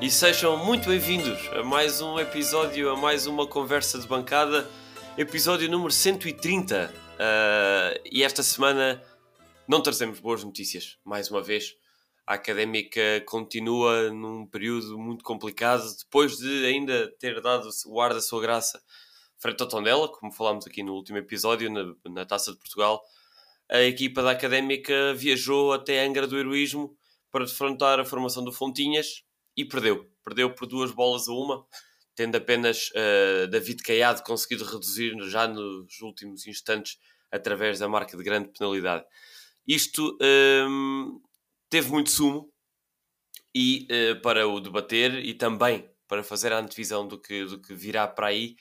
e sejam muito bem-vindos a mais um episódio, a mais uma conversa de bancada, episódio número 130. Uh, e esta semana não trazemos boas notícias, mais uma vez. A académica continua num período muito complicado, depois de ainda ter dado o ar da sua graça frente ao Tondela, como falámos aqui no último episódio, na, na Taça de Portugal. A equipa da académica viajou até Angra do Heroísmo para defrontar a formação do Fontinhas e perdeu. Perdeu por duas bolas a uma, tendo apenas uh, David Caiado conseguido reduzir já nos últimos instantes através da marca de grande penalidade. Isto um, teve muito sumo e uh, para o debater e também para fazer a antevisão do que, do que virá para aí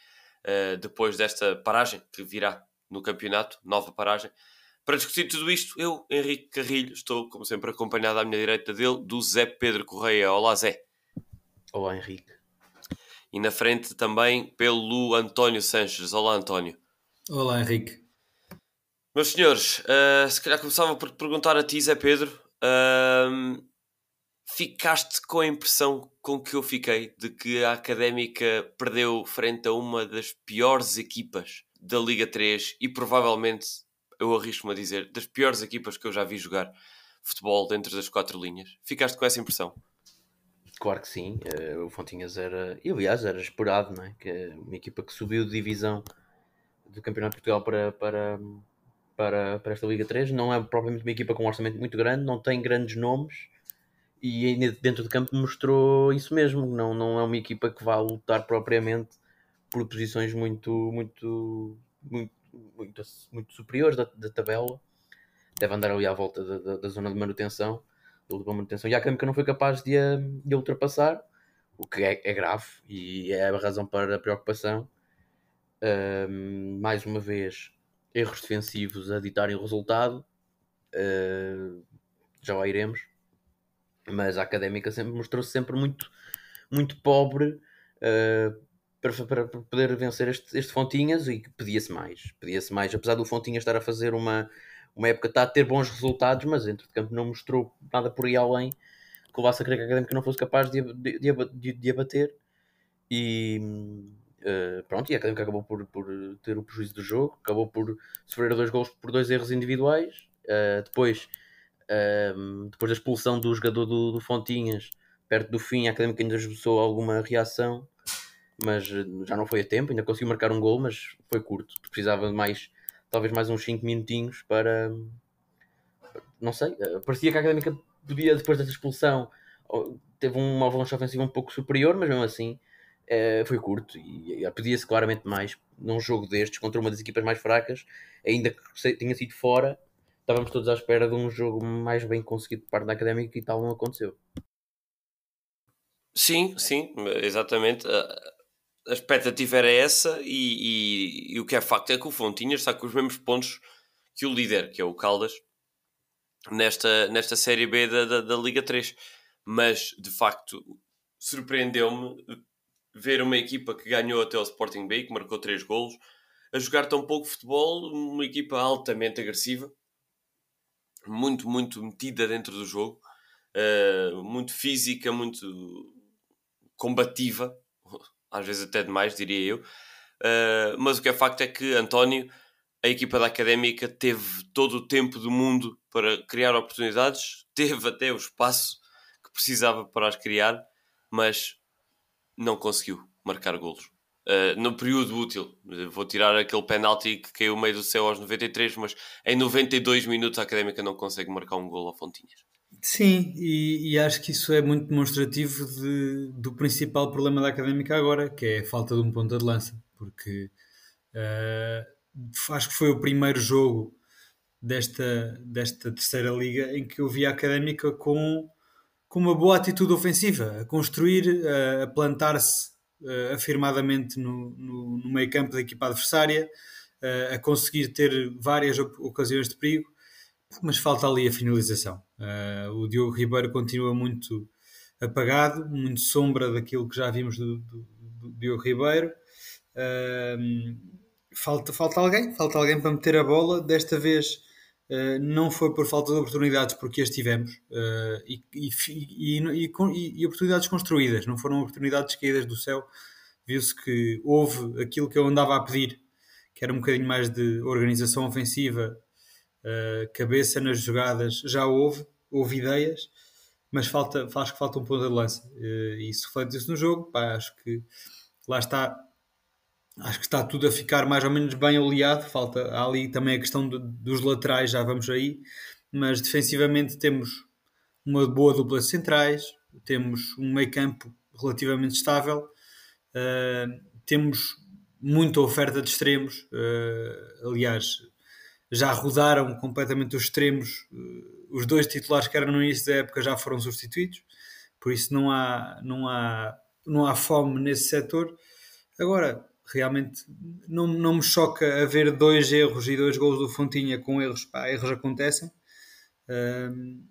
uh, depois desta paragem que virá no campeonato, nova paragem. Para discutir tudo isto, eu, Henrique Carrilho, estou, como sempre, acompanhado à minha direita dele, do Zé Pedro Correia. Olá, Zé. Olá, Henrique. E na frente também pelo António Sanches. Olá, António. Olá, Henrique. Meus senhores, uh, se calhar começava por te perguntar a ti, Zé Pedro. Uh, ficaste com a impressão com que eu fiquei de que a Académica perdeu frente a uma das piores equipas da Liga 3 e provavelmente, eu arrisco-me a dizer, das piores equipas que eu já vi jogar futebol dentro das quatro linhas. Ficaste com essa impressão? Claro que sim, uh, o Fontinhas era, e aliás era esperado, não é? que uma equipa que subiu de divisão do Campeonato de Portugal para, para, para, para esta Liga 3. Não é propriamente uma equipa com um orçamento muito grande, não tem grandes nomes e dentro do campo mostrou isso mesmo. Não, não é uma equipa que vá lutar propriamente por posições muito, muito, muito, muito, muito superiores da, da tabela. Deve andar ali à volta da, da, da zona de manutenção, da manutenção. E a Académica não foi capaz de a, de ultrapassar, o que é, é, grave e é a razão para a preocupação. Mais uma vez, erros defensivos a ditarem o resultado. Uh, já lá iremos. Mas a académica sempre mostrou-se sempre muito, muito pobre uh, para, para, para, poder vencer este, este Fontinhas e pedia-se mais. Pedia-se mais, apesar do Fontinhas estar a fazer uma, uma época, está a ter bons resultados, mas dentro de campo não mostrou nada por aí além que crer que a académica não fosse capaz de, de, de, de abater. E, Uh, pronto, e a Académica acabou por, por, ter o prejuízo do jogo, acabou por sofrer dois gols por dois erros individuais. Uh, depois, uh, depois da expulsão do jogador do, do, Fontinhas, perto do fim, a Académica ainda esboçou alguma reação, mas já não foi a tempo. Ainda conseguiu marcar um gol, mas foi curto. Precisava de mais, talvez mais uns 5 minutinhos para. Não sei, parecia que a Académica podia, depois dessa expulsão, teve uma avalanche ofensiva um pouco superior, mas mesmo assim Uh, foi curto e, e pedia-se claramente mais num jogo destes contra uma das equipas mais fracas, ainda que tenha sido fora, estávamos todos à espera de um jogo mais bem conseguido por parte da académica e tal não aconteceu. Sim, sim, exatamente. A, expectativa era essa, e, e, e, o que é facto é que o Fontinhas está com os mesmos pontos que o líder, que é o Caldas, nesta, nesta Série B da, da, da Liga 3. Mas de facto surpreendeu-me ver uma equipa que ganhou até o Sporting Bay, que marcou 3 golos, a jogar tão pouco futebol, uma equipa altamente agressiva, muito, muito metida dentro do jogo, uh, muito física, muito combativa, às vezes até demais, diria eu. Uh, mas o que é facto é que António, a equipa da Académica, teve todo o tempo do mundo para criar oportunidades, teve até o espaço que precisava para as criar, mas não conseguiu marcar golos. Uh, no período útil, vou tirar aquele penalti que caiu meio do céu aos 93, mas em 92 minutos a Académica não consegue marcar um gol a Fontinhas. Sim, e, e, acho que isso é muito demonstrativo de, do principal problema da Académica agora, que é a falta de um ponta de lança, porque uh, acho que foi o primeiro jogo desta, desta terceira liga em que eu vi a Académica com com uma boa atitude ofensiva, a construir, a plantar-se afirmadamente no, no, no meio campo da equipa adversária, a conseguir ter várias ocasiões de perigo, mas falta ali a finalização. o Diogo Ribeiro continua muito apagado, muito sombra daquilo que já vimos do, do, do Diogo Ribeiro. falta, falta alguém, falta alguém para meter a bola. Desta vez Uh, não foi por falta de oportunidades, porque as tivemos, uh, e, e, e, e, oportunidades construídas, não foram oportunidades caídas do céu. Viu-se que houve aquilo que eu andava a pedir, que era um bocadinho mais de organização ofensiva, uh, cabeça nas jogadas, já houve, houve ideias, mas falta, acho que falta um ponto de lança. e isso reflete-se no jogo. Pá, acho que lá está, acho que está tudo a ficar mais ou menos bem oleado. Falta ali também a questão dos laterais, já vamos aí, mas defensivamente temos uma boa dupla de centrais, temos um meio campo relativamente estável, uh, temos muita oferta de extremos. Uh, aliás, já rodaram completamente os extremos. Uh, os dois titulares que eram no início da época já foram substituídos, por isso não há, não há, não há fome nesse setor. Agora, realmente não, não me choca haver dois erros e dois gols do Fontinha com erros, pá, erros acontecem. Uh,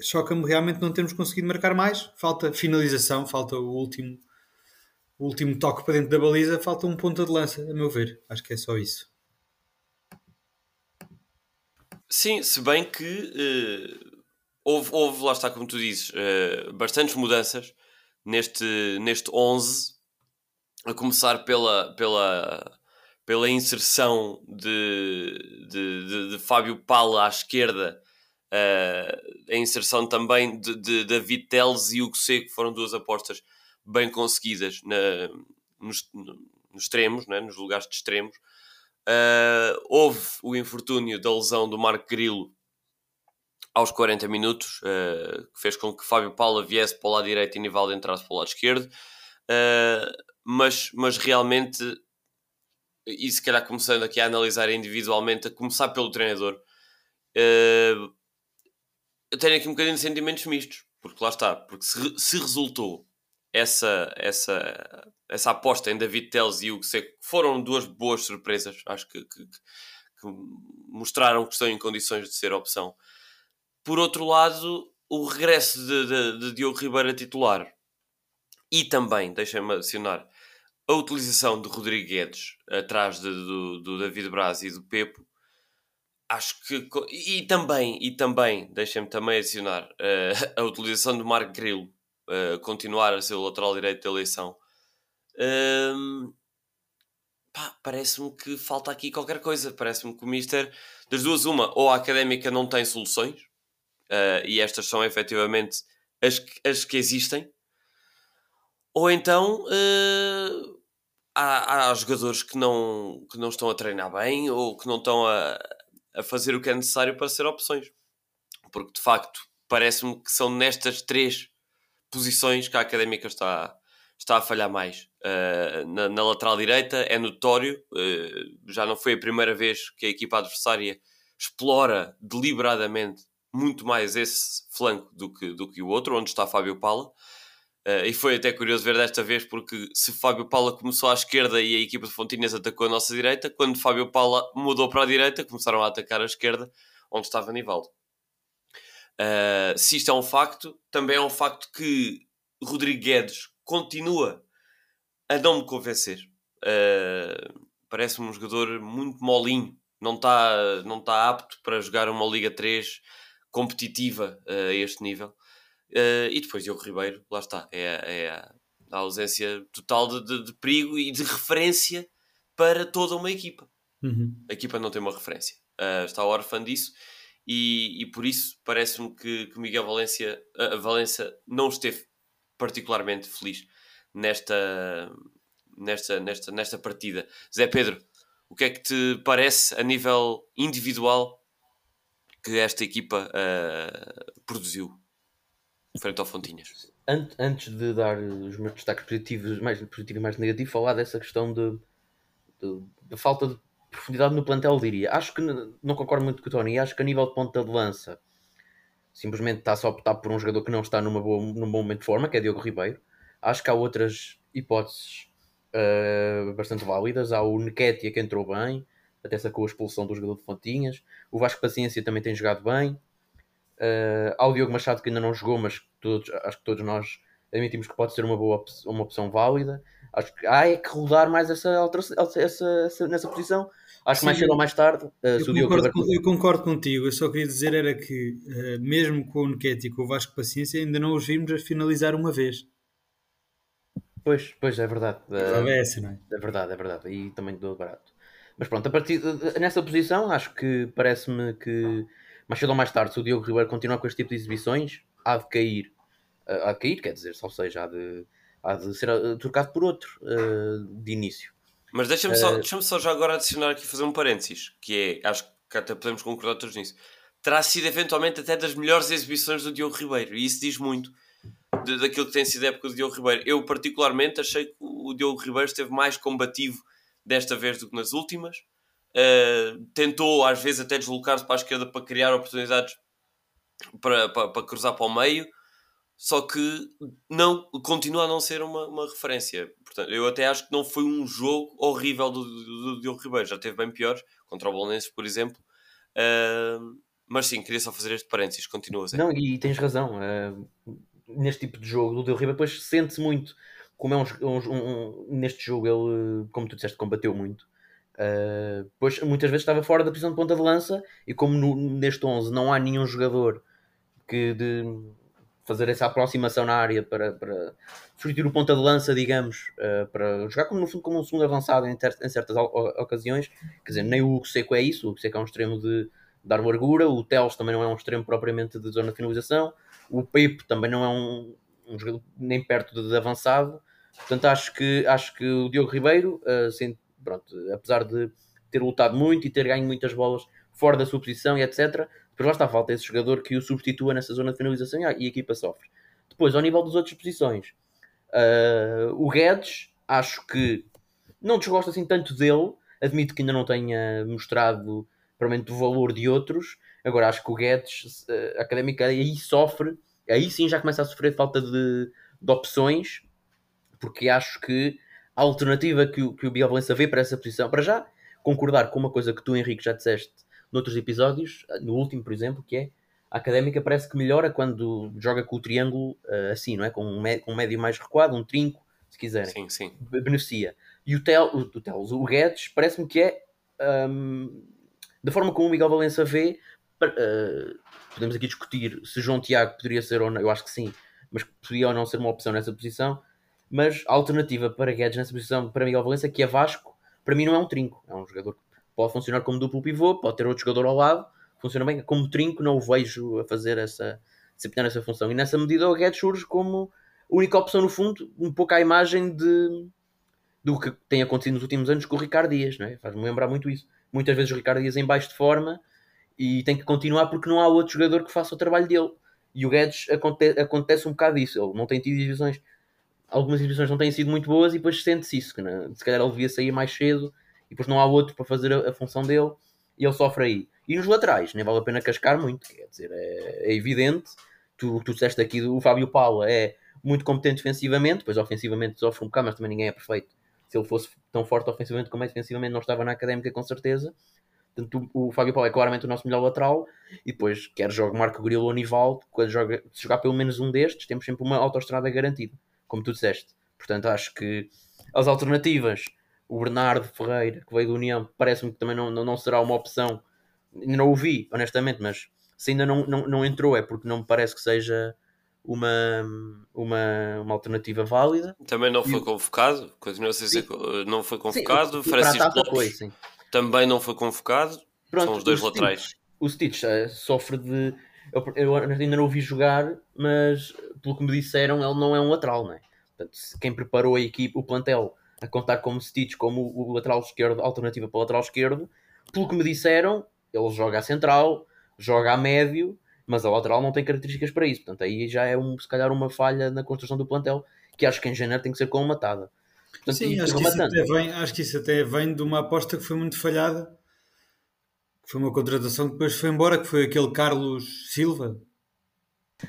Choca-me realmente não termos conseguido marcar mais. Falta finalização, falta o último, o último toque para dentro da baliza, falta um ponta de lança, a meu ver. Acho que é só isso. Sim, se bem que uh, houve, houve, lá está como tu dizes, uh, bastantes mudanças neste, neste 11 a começar pela, pela, pela inserção de, de, de, de Fábio Pala à esquerda, uh, a inserção também de, de David Teles e Hugo Seco, foram duas apostas bem conseguidas na, nos, nos extremos, né, nos lugares de extremos. Uh, houve o infortúnio da lesão do Marco Grilo aos 40 minutos, uh, que fez com que Fábio Paula viesse para o lado direito e Nivaldo entrasse para o lado esquerdo. Uh, mas, mas realmente, e se calhar começando aqui a analisar individualmente, a começar pelo treinador, eu tenho aqui um bocadinho de sentimentos mistos, porque lá está, porque se, se resultou essa, essa, essa aposta em David Teles e Hugo Seco, foram duas boas surpresas, acho que, que, que mostraram que estão em condições de ser opção. Por outro lado, o regresso de, de, de Diogo Ribeiro a titular e também, deixem-me adicionar, a utilização de Rodrigo Guedes atrás de, do, do David Braz e do Pepo, acho que. E também, e também, deixem-me também adicionar, uh, a utilização de Marco Grilo uh, continuar a ser o lateral direito da eleição. Uh, parece-me que falta aqui qualquer coisa. Parece-me que o Mister, das duas, uma, ou a académica não tem soluções, uh, e estas são efetivamente as, as que existem, ou então uh, há, há jogadores que não, que não estão a treinar bem ou que não estão a, a fazer o que é necessário para ser opções. Porque de facto parece-me que são nestas três posições que a académica está, está a falhar mais. Uh, na, na, lateral direita é notório, uh, já não foi a primeira vez que a equipa adversária explora deliberadamente muito mais esse flanco do que, do que o outro, onde está Fábio Pala. Uh, e foi até curioso ver desta vez, porque se Fábio Paula começou à esquerda e a equipa de Fontinhas atacou a nossa direita, quando Fábio Paula mudou para a direita, começaram a atacar a esquerda, onde estava Nivaldo. Uh, se isto é um facto, também é um facto que Rodrigo Guedes continua a não me convencer. Uh, Parece-me um jogador muito molinho, não está não tá apto para jogar uma Liga 3 competitiva a este nível. Uh, e depois Diogo Ribeiro, lá está, é, é a, a, ausência total de, de, de, perigo e de referência para toda uma equipa. Uhum. A equipa não tem uma referência, uh, está órfã disso e, e por isso parece-me que, que Miguel Valência, uh, Valença não esteve particularmente feliz nesta, nesta, nesta, nesta partida. Zé Pedro, o que é que te parece a nível individual que esta equipa uh, produziu? frente ao Fontinhas. Antes de dar os meus destaques positivos, mais positivos e mais negativos, falar dessa questão de, de, de, falta de profundidade no plantel, diria. Acho que não concordo muito com o Tony. Acho que a nível de ponta de lança, simplesmente está só a optar por um jogador que não está numa boa, num bom momento de forma, que é Diogo Ribeiro. Acho que há outras hipóteses uh, bastante válidas. Há o Nequetia que entrou bem, até sacou a expulsão do jogador de Fontinhas. O Vasco Paciência também tem jogado bem. Uh, ao Diogo Machado que ainda não jogou, mas todos, acho que todos nós admitimos que pode ser uma boa uma opção válida. Acho que há é que rodar mais essa alteração essa, essa, nessa posição. Acho que mais cedo ou mais tarde, uh, eu, se o Diogo concordo, com- eu concordo contigo, eu só queria dizer era que, eh, mesmo com o Nketi e com o Vasco Paciência, ainda não os vimos a finalizar uma vez. Pois, pois é verdade. Uh, é essa, não é? É verdade, é verdade. E também dou barato. Mas pronto, a partir de- nessa posição, acho que parece-me que mais cedo ou mais tarde, se o Diogo Ribeiro continuar com este tipo de exibições, há de cair. Uh, há de cair, quer dizer, ou seja, há de, há de ser uh, trocado por outro uh, de início. Mas deixa-me só, Eh, deixa só já agora adicionar aqui fazer um parênteses, que é, acho que até podemos concordar todos nisso. Terá sido eventualmente até das melhores exibições do Diogo Ribeiro, e isso diz muito de- daquilo que tem sido a época do Diogo Ribeiro. Eu, particularmente, achei que o Diogo Ribeiro esteve mais combativo desta vez do que nas últimas. Uh, tentou, às vezes, até deslocar-se para a esquerda para criar oportunidades para, para, para cruzar para o meio, só que não, continua a não ser uma, uma referência. Portanto, eu até acho que não foi um jogo horrível do, do, do Diogo Ribeiro, já teve bem piores, contra o Bolonenses, por exemplo. Uh, mas sim, queria só fazer este parênteses, continua, Zé. Não, e tens razão. uh, neste tipo de jogo, o Diogo Ribeiro depois sente-se muito. Como é um, um- um- neste jogo, ele, como tu disseste, combateu muito. Uh, pois muitas vezes estava fora da posição de ponta de lança e como no- neste 11 não há nenhum jogador que de fazer essa aproximação na área para, para substituir o ponta de lança, digamos, uh, para jogar como, no fundo como um segundo avançado em, ter- em certas ocasiões. Quer dizer, nem o Hugo Seco é isso, o Hugo Seco é um extremo de dar largura, o Teles também não é um extremo propriamente de zona de finalização, o Pepe também não é um, um jogador nem perto de, de avançado. Portanto, acho que, acho que o Diogo Ribeiro, uh, sem- pronto, apesar de ter lutado muito e ter ganho muitas bolas fora da sua posição e etc., depois lá está, falta esse jogador que o substitua nessa zona de finalização e a, e a equipa sofre. Depois, ao nível das outras posições, uh, o Guedes, acho que não desgosto assim tanto dele, admito que ainda não tenha mostrado provavelmente o valor de outros. Agora acho que o Guedes, a académica, aí sofre, aí sim já começa a sofrer falta de, de opções, porque acho que a alternativa que o, que o Biel Valença vê para essa posição, para já concordar com uma coisa que tu, Henrique, já disseste noutros episódios, no último, por exemplo, que é a académica parece que melhora quando joga com o triângulo eh, assim, não é? Com um, com um médio mais recuado, um trinco, se quiserem Sim, sim. beneficia. E o, Tel, o, o, Teles, o Guedes, parece-me que é hum, da forma como o Miguel Valença vê. eh, podemos aqui discutir se João Tiago poderia ser ou não, eu acho que sim, mas poderia ou não ser uma opção nessa posição. Mas a alternativa para Guedes nessa posição, para Miguel Valença, que é Vasco, para mim não é um trinco, é um jogador que pode funcionar como duplo pivô, pode ter outro jogador ao lado, funciona bem. Como trinco, não o vejo a fazer essa, desempenhar essa função. E nessa medida, o Guedes surge como única opção, no fundo, um pouco à imagem de, do que tem acontecido nos últimos anos com o Ricardo Dias, é? faz-me lembrar muito isso. Muitas vezes o Ricardo Dias em baixo de forma e tem que continuar porque não há outro jogador que faça o trabalho dele. E o Guedes aconte acontece um bocado isso. Ele não tem tido exibições, algumas exibições não têm sido muito boas e depois sente-se isso. Que, né? Se calhar ele devia sair mais cedo e depois não há outro para fazer a, a função dele e ele sofre aí. E nos laterais, nem vale a pena cascar muito, quer dizer, é, é evidente. Tu, tu disseste aqui, o Fábio Paula é muito competente defensivamente, depois ofensivamente sofre um bocado, mas também ninguém é perfeito. Se ele fosse tão forte ofensivamente como é defensivamente, não estava na académica com certeza. Portanto, o, o Fábio Paulo é claramente o nosso melhor lateral. E depois, quer jogue Marco Grilo ou Nivaldo, quando joga, se jogar pelo menos um destes, temos sempre uma autoestrada garantida, como tu disseste. Portanto, acho que as alternativas, o Bernardo Ferreira, que veio da União, parece-me que também não, não, não será uma opção. Ainda não o vi, honestamente, mas se ainda não, não, não entrou é porque não me parece que seja uma, uma, uma alternativa válida. Também não E foi o- convocado, continua a ser, Sim. não foi Sim, convocado. a Francisco Lopes foi, sim. também não foi convocado. Pronto, São os dois o Stitch- laterais. O Stitch eh, sofre de. Eu, eu ainda não o vi jogar, mas pelo que me disseram, ele não é um lateral, não é? Portanto, quem preparou a equipe, o plantel, a contar como Stitch, como o, lateral esquerdo, alternativa para o lateral esquerdo, pelo que me disseram, ele joga a central, joga a médio, mas a lateral não tem características para isso. Portanto, aí já é um, se calhar uma falha na construção do plantel, que acho que em janeiro tem que ser colmatada. Portanto, Sim, acho que, isso até vem, acho que isso até vem de uma aposta que foi muito falhada. Que foi uma contratação que depois foi embora, que foi aquele Carlos Silva.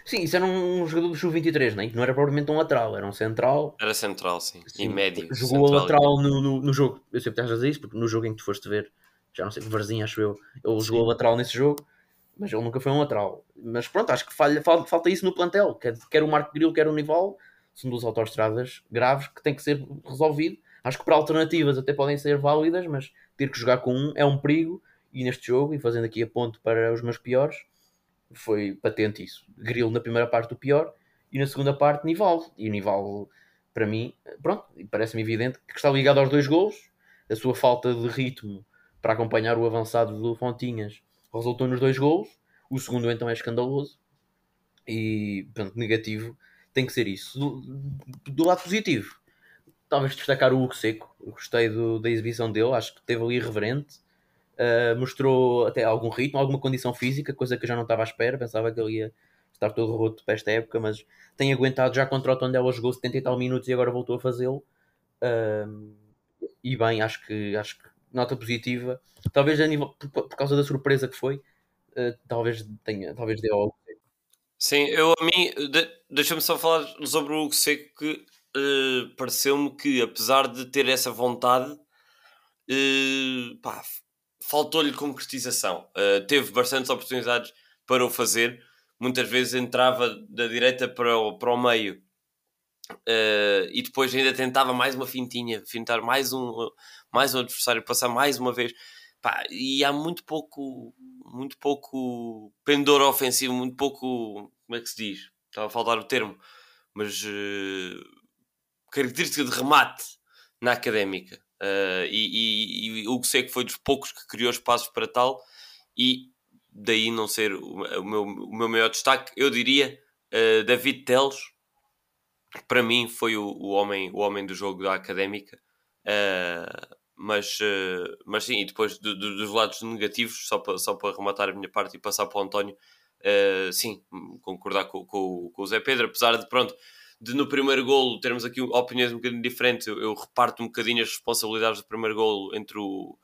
Sim, isso era um jogador do Sub-23, não, é? não era propriamente um lateral, era um central. Era central, sim. E Sim, médio. Jogou central. lateral no, no, no jogo. Eu sempre estás a dizer isso, porque no jogo em que tu foste ver, já não sei Varzinho, acho eu, ele jogou a lateral nesse jogo, mas ele nunca foi um lateral. Mas pronto, acho que falha, falta, falta isso no plantel. Quer, quer o Marco Grilo, quer o Nival, são duas autoestradas graves que têm que ser resolvido. Acho que para alternativas até podem ser válidas, mas ter que jogar com um é um perigo. E neste jogo, e fazendo aqui a ponto para os meus piores, foi patente isso. Grilo na primeira parte o pior e na segunda parte Nivaldo. E o Nivaldo, para mim, pronto, parece-me evidente que está ligado aos dois gols. A sua falta de ritmo para acompanhar o avançado do Fontinhas resultou nos dois gols. O segundo então é escandaloso. E, pronto, negativo tem que ser isso. Do, do lado positivo, talvez destacar o Hugo Seco. Gostei do, da exibição dele, acho que teve ali irreverente. Uh, mostrou até algum ritmo, alguma condição física, coisa que eu já não estava à espera. Pensava que ele ia estar todo roto para esta época, mas tem aguentado já contra o Tondela, jogou 70 e tal minutos e agora voltou a fazê-lo. Uh, e bem, acho que, acho que nota positiva. Talvez a nível, por, por causa da surpresa que foi, uh, talvez tenha, talvez dê algo. Sim, eu a mim, de, deixa-me só falar sobre o Hugo Seco que uh, pareceu-me que apesar de ter essa vontade, uh, faltou-lhe concretização. Uh, teve bastantes oportunidades para o fazer, muitas vezes entrava da direita para o, para o meio e depois ainda tentava mais uma fintinha, fintar mais um, mais um adversário, passar mais uma vez. Pá, e há muito pouco, muito pouco pendor ofensivo, muito pouco, como é que se diz? Estava a faltar o termo, mas característica de remate na académica. Uh, e, e, e o Seco foi dos poucos que criou espaços para tal, e daí não ser o, meu, o meu maior destaque, eu diria uh, David Teles, para mim foi o, o, homem, o homem do jogo da académica. Uh, mas, mas sim, e depois do, do, dos lados negativos, só para, só para rematar a minha parte e passar para o António, sim, concordar com, com, com o Zé Pedro, apesar de pronto de no primeiro golo termos aqui opiniões um bocadinho diferentes. Eu, eu, reparto um bocadinho as responsabilidades do primeiro golo entre o,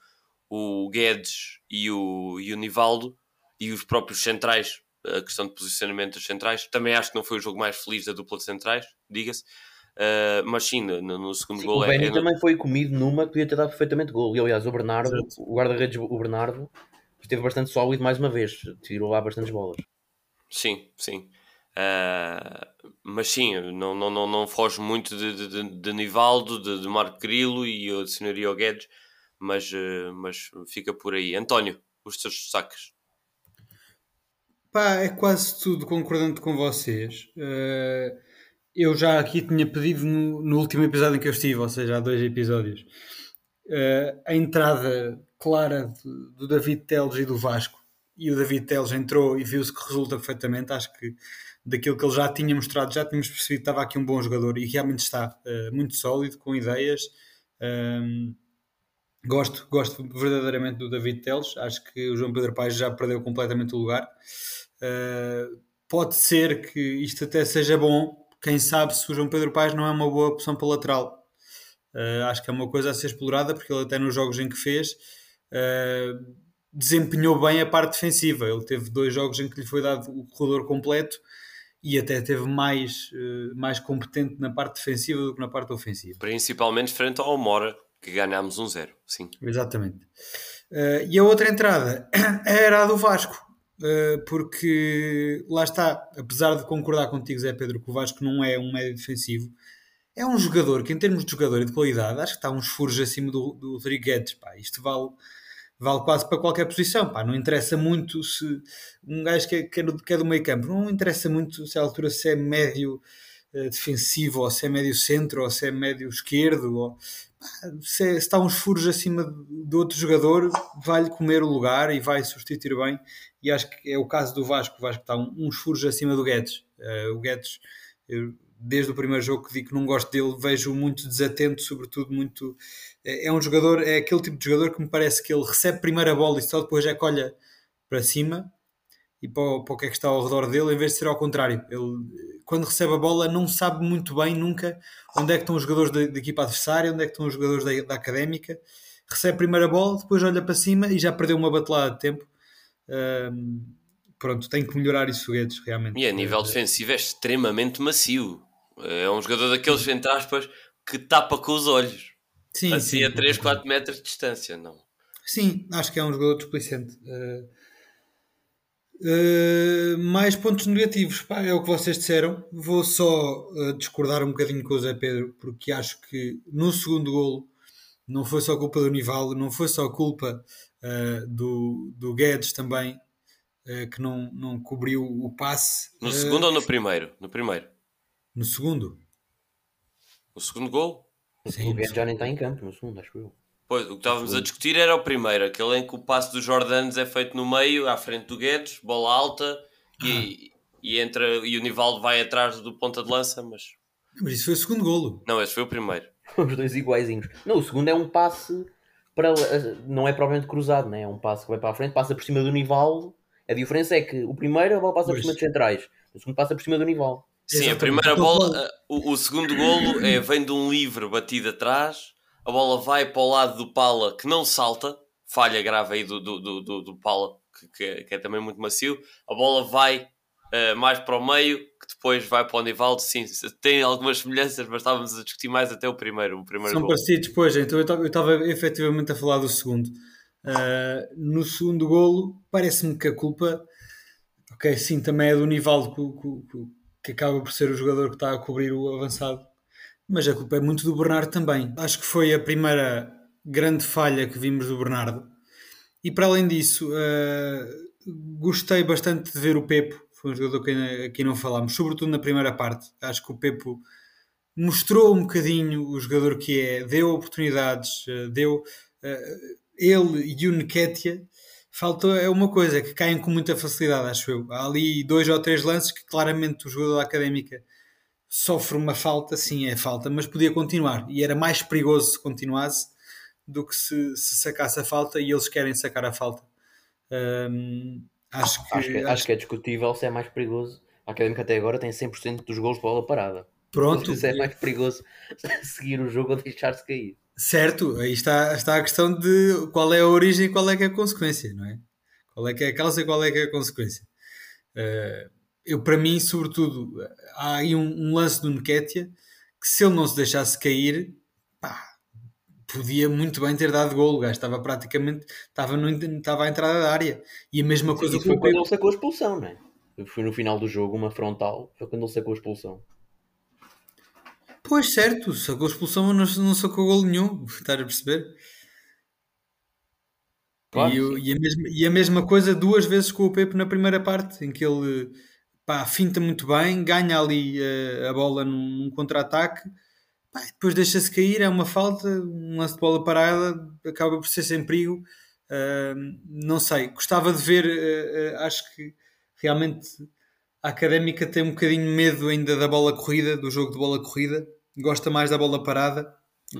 o Guedes e o, e o Nivaldo e os próprios centrais, a questão de posicionamento dos centrais. Também acho que não foi o jogo mais feliz da dupla de centrais, diga-se. Uh, mas sim, no, no segundo sim, gol o Benny é, também foi comido numa que podia ter dado perfeitamente gol. E aliás, o Bernardo, o guarda-redes, o Bernardo, esteve bastante sólido mais uma vez, tirou lá bastantes bolas. Sim, sim. Uh, mas sim, não, não, não, não foge muito de, de, de Nivaldo, de, de Marco Grilo e eu adicionaria o Guedes, mas, uh, mas fica por aí. António, os teus destaques. Pá, é quase tudo concordante com vocês. Uh, eu já aqui tinha pedido no, no, último episódio em que eu estive, ou seja, há dois episódios, a entrada clara do David Teles e do Vasco. E o David Teles entrou e viu-se que resulta perfeitamente. Acho que daquilo que ele já tinha mostrado, já tínhamos percebido que estava aqui um bom jogador e realmente está uh, muito sólido, com ideias. Um, gosto, gosto verdadeiramente do David Teles, acho que o João Pedro Paes já perdeu completamente o lugar. Uh, pode ser que isto até seja bom, quem sabe se o João Pedro Paes não é uma boa opção para lateral. Uh, acho que é uma coisa a ser explorada, porque ele até nos jogos em que fez desempenhou bem a parte defensiva. Ele teve dois jogos em que lhe foi dado o corredor completo e até teve mais, uh, mais competente na parte defensiva do que na parte ofensiva. Principalmente frente ao Mora, que ganhámos um zero, sim. Exatamente. Uh, e a outra entrada era a do Vasco, uh, porque lá está, apesar de concordar contigo, Zé Pedro, que o Vasco não é um médio defensivo, é um jogador que, em termos de jogador e de qualidade, acho que está uns furos acima do, do Rodrigo Guedes. Pá. Isto vale vale quase para qualquer posição. Pá, não interessa muito se um gajo que é, que é, do, é meio campo, não interessa muito se a altura se é médio uh, defensivo, ou se é médio centro, ou se é médio esquerdo, ou pá, se, é, se, está uns furos acima do outro jogador, vai-lhe comer o lugar e vai substituir bem. E acho que é o caso do Vasco. O Vasco está uns furos acima do Guedes. Uh, o Guedes. Eu, desde o primeiro jogo que digo que não gosto dele, vejo muito desatento, sobretudo muito é, é um jogador, é aquele tipo de jogador que me parece que ele recebe primeiro a bola e só depois é que olha para cima e para o, para o que é que está ao redor dele, em vez de ser ao contrário. Ele, quando recebe a bola, não sabe muito bem nunca onde é que estão os jogadores da, da equipa adversária, onde é que estão os jogadores da, da académica. Recebe primeiro a bola, depois olha para cima e já perdeu uma batelada de tempo. Um, pronto, tem que melhorar isso, Guedes, realmente. E a nível defensivo é extremamente macio. É um jogador daqueles, entre aspas, que tapa com os olhos. Sim, assim sim, a 3, 4 metros de distância, não? Sim, acho que é um jogador desplicente. Uh, uh, mais pontos negativos, pá, é o que vocês disseram. Vou só uh, discordar um bocadinho com o Zé Pedro, porque acho que no segundo golo não foi só culpa do Nivaldo, não foi só culpa do, do Guedes também, que não, não cobriu o passe. No segundo ou no primeiro? No primeiro. No segundo. O segundo gol? Sim, o Guedes já nem está em campo no segundo, acho eu. Pois, o que estávamos a discutir era o primeiro, aquele em que o passe do Jordanes é feito no meio, à frente do Guedes, bola alta, e, e, entra, e o Nivaldo vai atrás do ponta de lança, mas... Mas isso foi o segundo golo. Não, esse foi o primeiro. Os dois iguaizinhos. Não, o segundo é um passe para. Não é propriamente cruzado, né? é um passe que vai para a frente, passa por cima do Nivaldo. A diferença é que o primeiro a bola passa pois. por cima dos centrais, o segundo passa por cima do Nivaldo. Sim, a primeira bola, o, o segundo golo é, vem de um livre batido atrás, a bola vai para o lado do Pala que não salta, falha grave aí do, do, do, do, do Pala, que, que, é, que é também muito macio, a bola vai uh, mais para o meio, que depois vai para o Nivaldo. Sim, tem algumas semelhanças, mas estávamos a discutir mais até o primeiro. O primeiro São gol. parecidos, pois, então eu estava efetivamente a falar do segundo. Uh, no segundo golo, parece-me que a culpa, ok, sim, também é do Nivaldo, que, que, acaba por ser o jogador que está a cobrir o avançado, mas a culpa é muito do Bernardo também. Acho que foi a primeira grande falha que vimos do Bernardo. E para além disso, uh, gostei bastante de ver o Pepo foi um jogador que aqui não falámos, sobretudo na primeira parte. Acho que o Pepo mostrou um bocadinho o jogador que é, deu oportunidades, eh, deu uh, ele e o Nketiah. Faltou é uma coisa que caem com muita facilidade, acho eu. Há ali dois ou três lances que claramente o jogador da académica sofre uma falta, sim, é falta, mas podia continuar e era mais perigoso se continuasse do que se, se sacasse a falta e eles querem sacar a falta. Acho que, acho que, acho, acho que é discutível se é mais perigoso. A Académica até agora tem 100% dos gols de bola parada. Pronto. Se é mais perigoso seguir o jogo ou deixar-se cair. Certo, aí está, está a questão de qual é a origem e qual é que é a consequência, não é? Qual é que é a causa e qual é que é a consequência. Uh, eu, para mim, sobretudo, há aí um, um lance do Nketiah que se ele não se deixasse cair, pá, podia muito bem ter dado gol. O gajo estava praticamente estava, no, estava à entrada da área. E a mesma coisa foi quando ele sacou a expulsão, não é? Foi no final do jogo, uma frontal, foi quando ele sacou a expulsão. Pois certo, sacou a expulsão, mas não, sacou gol nenhum, estás a perceber? Claro, e, e, a mesma, e a mesma coisa duas vezes com o Pepe na primeira parte, em que ele pá, finta muito bem, ganha ali uh, a bola num, num contra-ataque depois deixa-se cair, é uma falta, um lance de bola parada, acaba por ser sem perigo. Uh, não sei, gostava de ver, uh, uh, acho que realmente a académica tem um bocadinho medo ainda da bola corrida, do jogo de bola corrida, gosta mais da bola parada.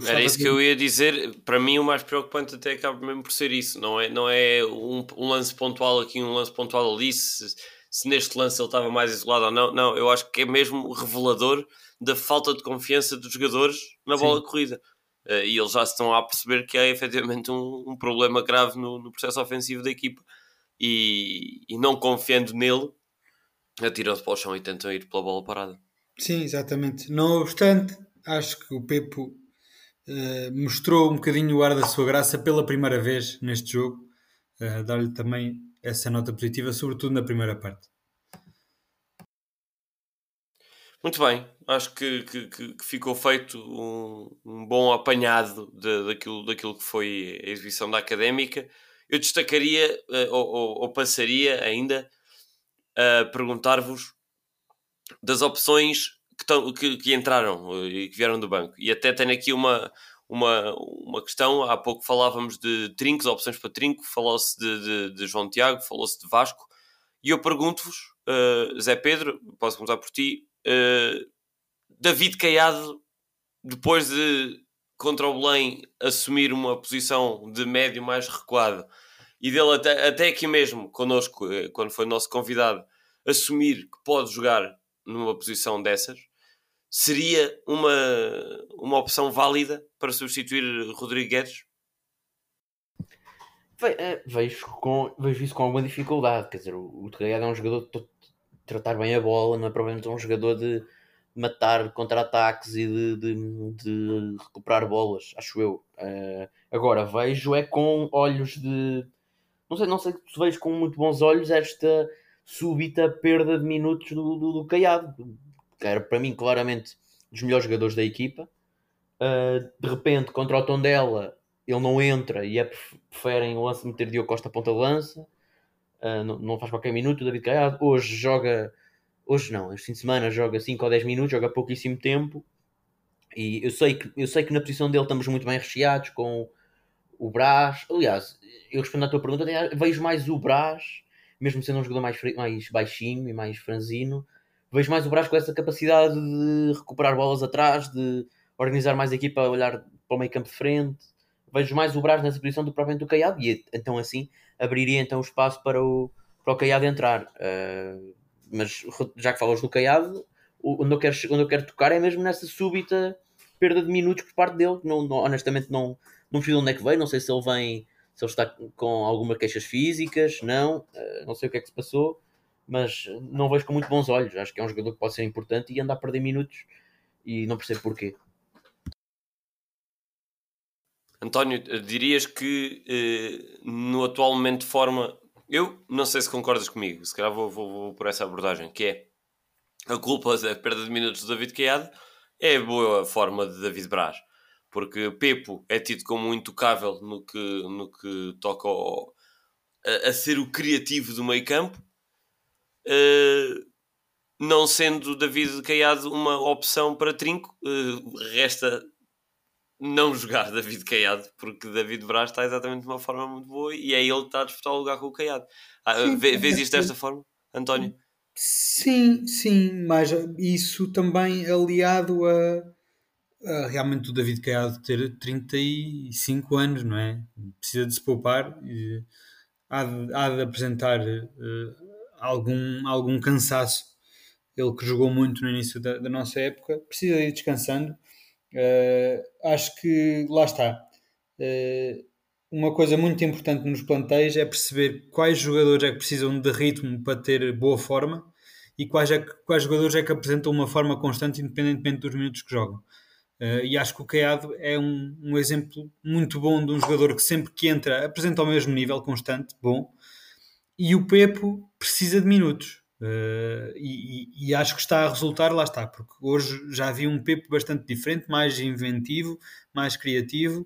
Era isso que eu ia dizer. Para mim, o mais preocupante até acaba mesmo por ser isso. Não é, não é um, um lance pontual aqui, um lance pontual ali. Se, se neste lance ele estava mais isolado ou não. Não, eu acho que é mesmo revelador da falta de confiança dos jogadores na bola Sim. corrida. Uh, e eles já se estão a perceber que há efetivamente um, um problema grave no, no, processo ofensivo da equipa. E, e não confiando nele, atiram-se para o chão e tentam ir pela bola parada. Sim, exatamente. Não obstante, acho que o Pepo uh, mostrou um bocadinho o ar da sua graça pela primeira vez neste jogo. Uh, Dar-lhe também essa nota positiva, sobretudo na primeira parte. Muito bem, acho que, que, que ficou feito um, um bom apanhado de, daquilo, daquilo que foi a exibição da académica. Eu destacaria, uh, ou, ou, passaria ainda, a perguntar-vos das opções que, que, entraram uh, e que vieram do banco. E até tenho aqui uma, uma, uma questão. Há pouco falávamos de trincos, opções para trinco, falou-se de, de, de, João Tiago, falou-se de Vasco. E eu pergunto-vos, uh, Zé Pedro, posso começar por ti, uh, David Caiado, depois de contra o Belém assumir uma posição de médio mais recuado e dele até, até aqui mesmo connosco, eh, quando foi nosso convidado, assumir que pode jogar numa posição dessas, seria uma, uma opção válida para substituir Rodrigo Guedes? Eh, vejo, com, vejo isso com alguma dificuldade. Quer dizer, o, o é um jogador de tratar bem a bola, não é provavelmente um jogador de matar contra-ataques e de, de, de, recuperar bolas, acho eu. Uh, agora vejo é com olhos de. Não sei, não sei se vejo com muito bons olhos esta súbita perda de minutos do, do, do Caiado, que era para mim claramente dos melhores jogadores da equipa. Uh, de repente, contra o Tondela, ele não entra e é, preferem o lance meter Diogo Costa ponta de lança. Uh, não, não, faz qualquer minuto. O David Caiado hoje joga, hoje não, este fim de semana joga 5 ou 10 minutos, joga pouquíssimo tempo. E eu sei, que, eu sei que na posição dele estamos muito bem recheados com o Brás. Aliás, eu respondo à tua pergunta, vejo mais o Brás, mesmo sendo um jogador mais, mais baixinho e mais franzino, vejo mais o Brás com essa capacidade de recuperar bolas atrás, de organizar mais a equipa olhar para o meio campo de frente. Vejo mais o Brás nessa posição do que propriamente o Caiado e então assim abriria então espaço para o, para o Caiado entrar. Uh, mas já que falas do Caiado, onde eu, quero, onde eu quero tocar é mesmo nessa súbita perda de minutos por parte dele. Não, não, honestamente, não, não de onde é que veio. Não sei se ele vem, se ele está com algumas queixas físicas, não. Uh, não sei o que é que se passou, mas não vejo com muito bons olhos. Acho que é um jogador que pode ser importante e anda a perder minutos e não percebo porquê. António, dirias que eh, no atual momento de forma, eu não sei se concordas comigo, se calhar vou, vou, vou por essa abordagem, que é a culpa da perda de minutos do David Queado é a boa forma de David Braz, porque Pepo é tido como intocável no que, no que toca ao, a, a, ser o criativo do meio campo, uh, não sendo David Caiado uma opção para trinco, uh, resta não jogar David Caiado, porque David Braz está exatamente de uma forma muito boa e é ele que está a disputar o lugar com o Caiado. Ah, vês isto desta forma, António? Sim, sim, mas isso também aliado a, a realmente o David Caiado ter 35 anos, não é? Precisa de se poupar e há de, há de apresentar uh, algum, algum cansaço. Ele que jogou muito no início da, da nossa época, precisa ir descansando. Uh, acho que lá está. Uh, uma coisa muito importante nos plantéis é perceber quais jogadores é que precisam de ritmo para ter boa forma e quais, é que, quais jogadores é que apresentam uma forma constante independentemente dos minutos que jogam. Uh, e acho que o Caiado é um, um, exemplo muito bom de um jogador que sempre que entra apresenta ao mesmo nível constante, bom, e o Pepo precisa de minutos. Uh, e, e, acho que está a resultar, lá está, porque hoje já vi um Pepo bastante diferente, mais inventivo, mais criativo,